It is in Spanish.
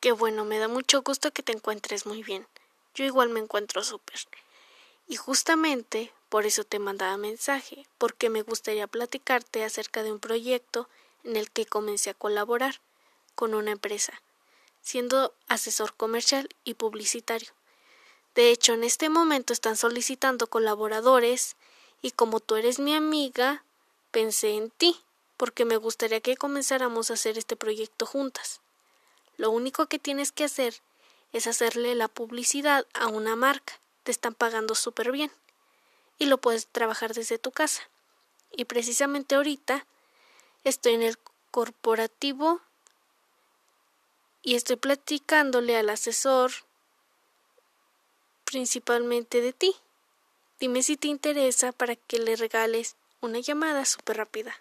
Qué bueno, me da mucho gusto que te encuentres muy bien. Yo igual me encuentro súper. Y justamente por eso te mandaba mensaje, porque me gustaría platicarte acerca de un proyecto en el que comencé a colaborar con una empresa, siendo asesor comercial y publicitario. De hecho, en este momento están solicitando colaboradores y como tú eres mi amiga, pensé en ti, porque me gustaría que comenzáramos a hacer este proyecto juntas. Lo único que tienes que hacer es hacerle la publicidad a una marca. Te están pagando súper bien. Y lo puedes trabajar desde tu casa. Y precisamente ahorita estoy en el corporativo y estoy platicándole al asesor principalmente de ti. Dime si te interesa para que le regales una llamada súper rápida.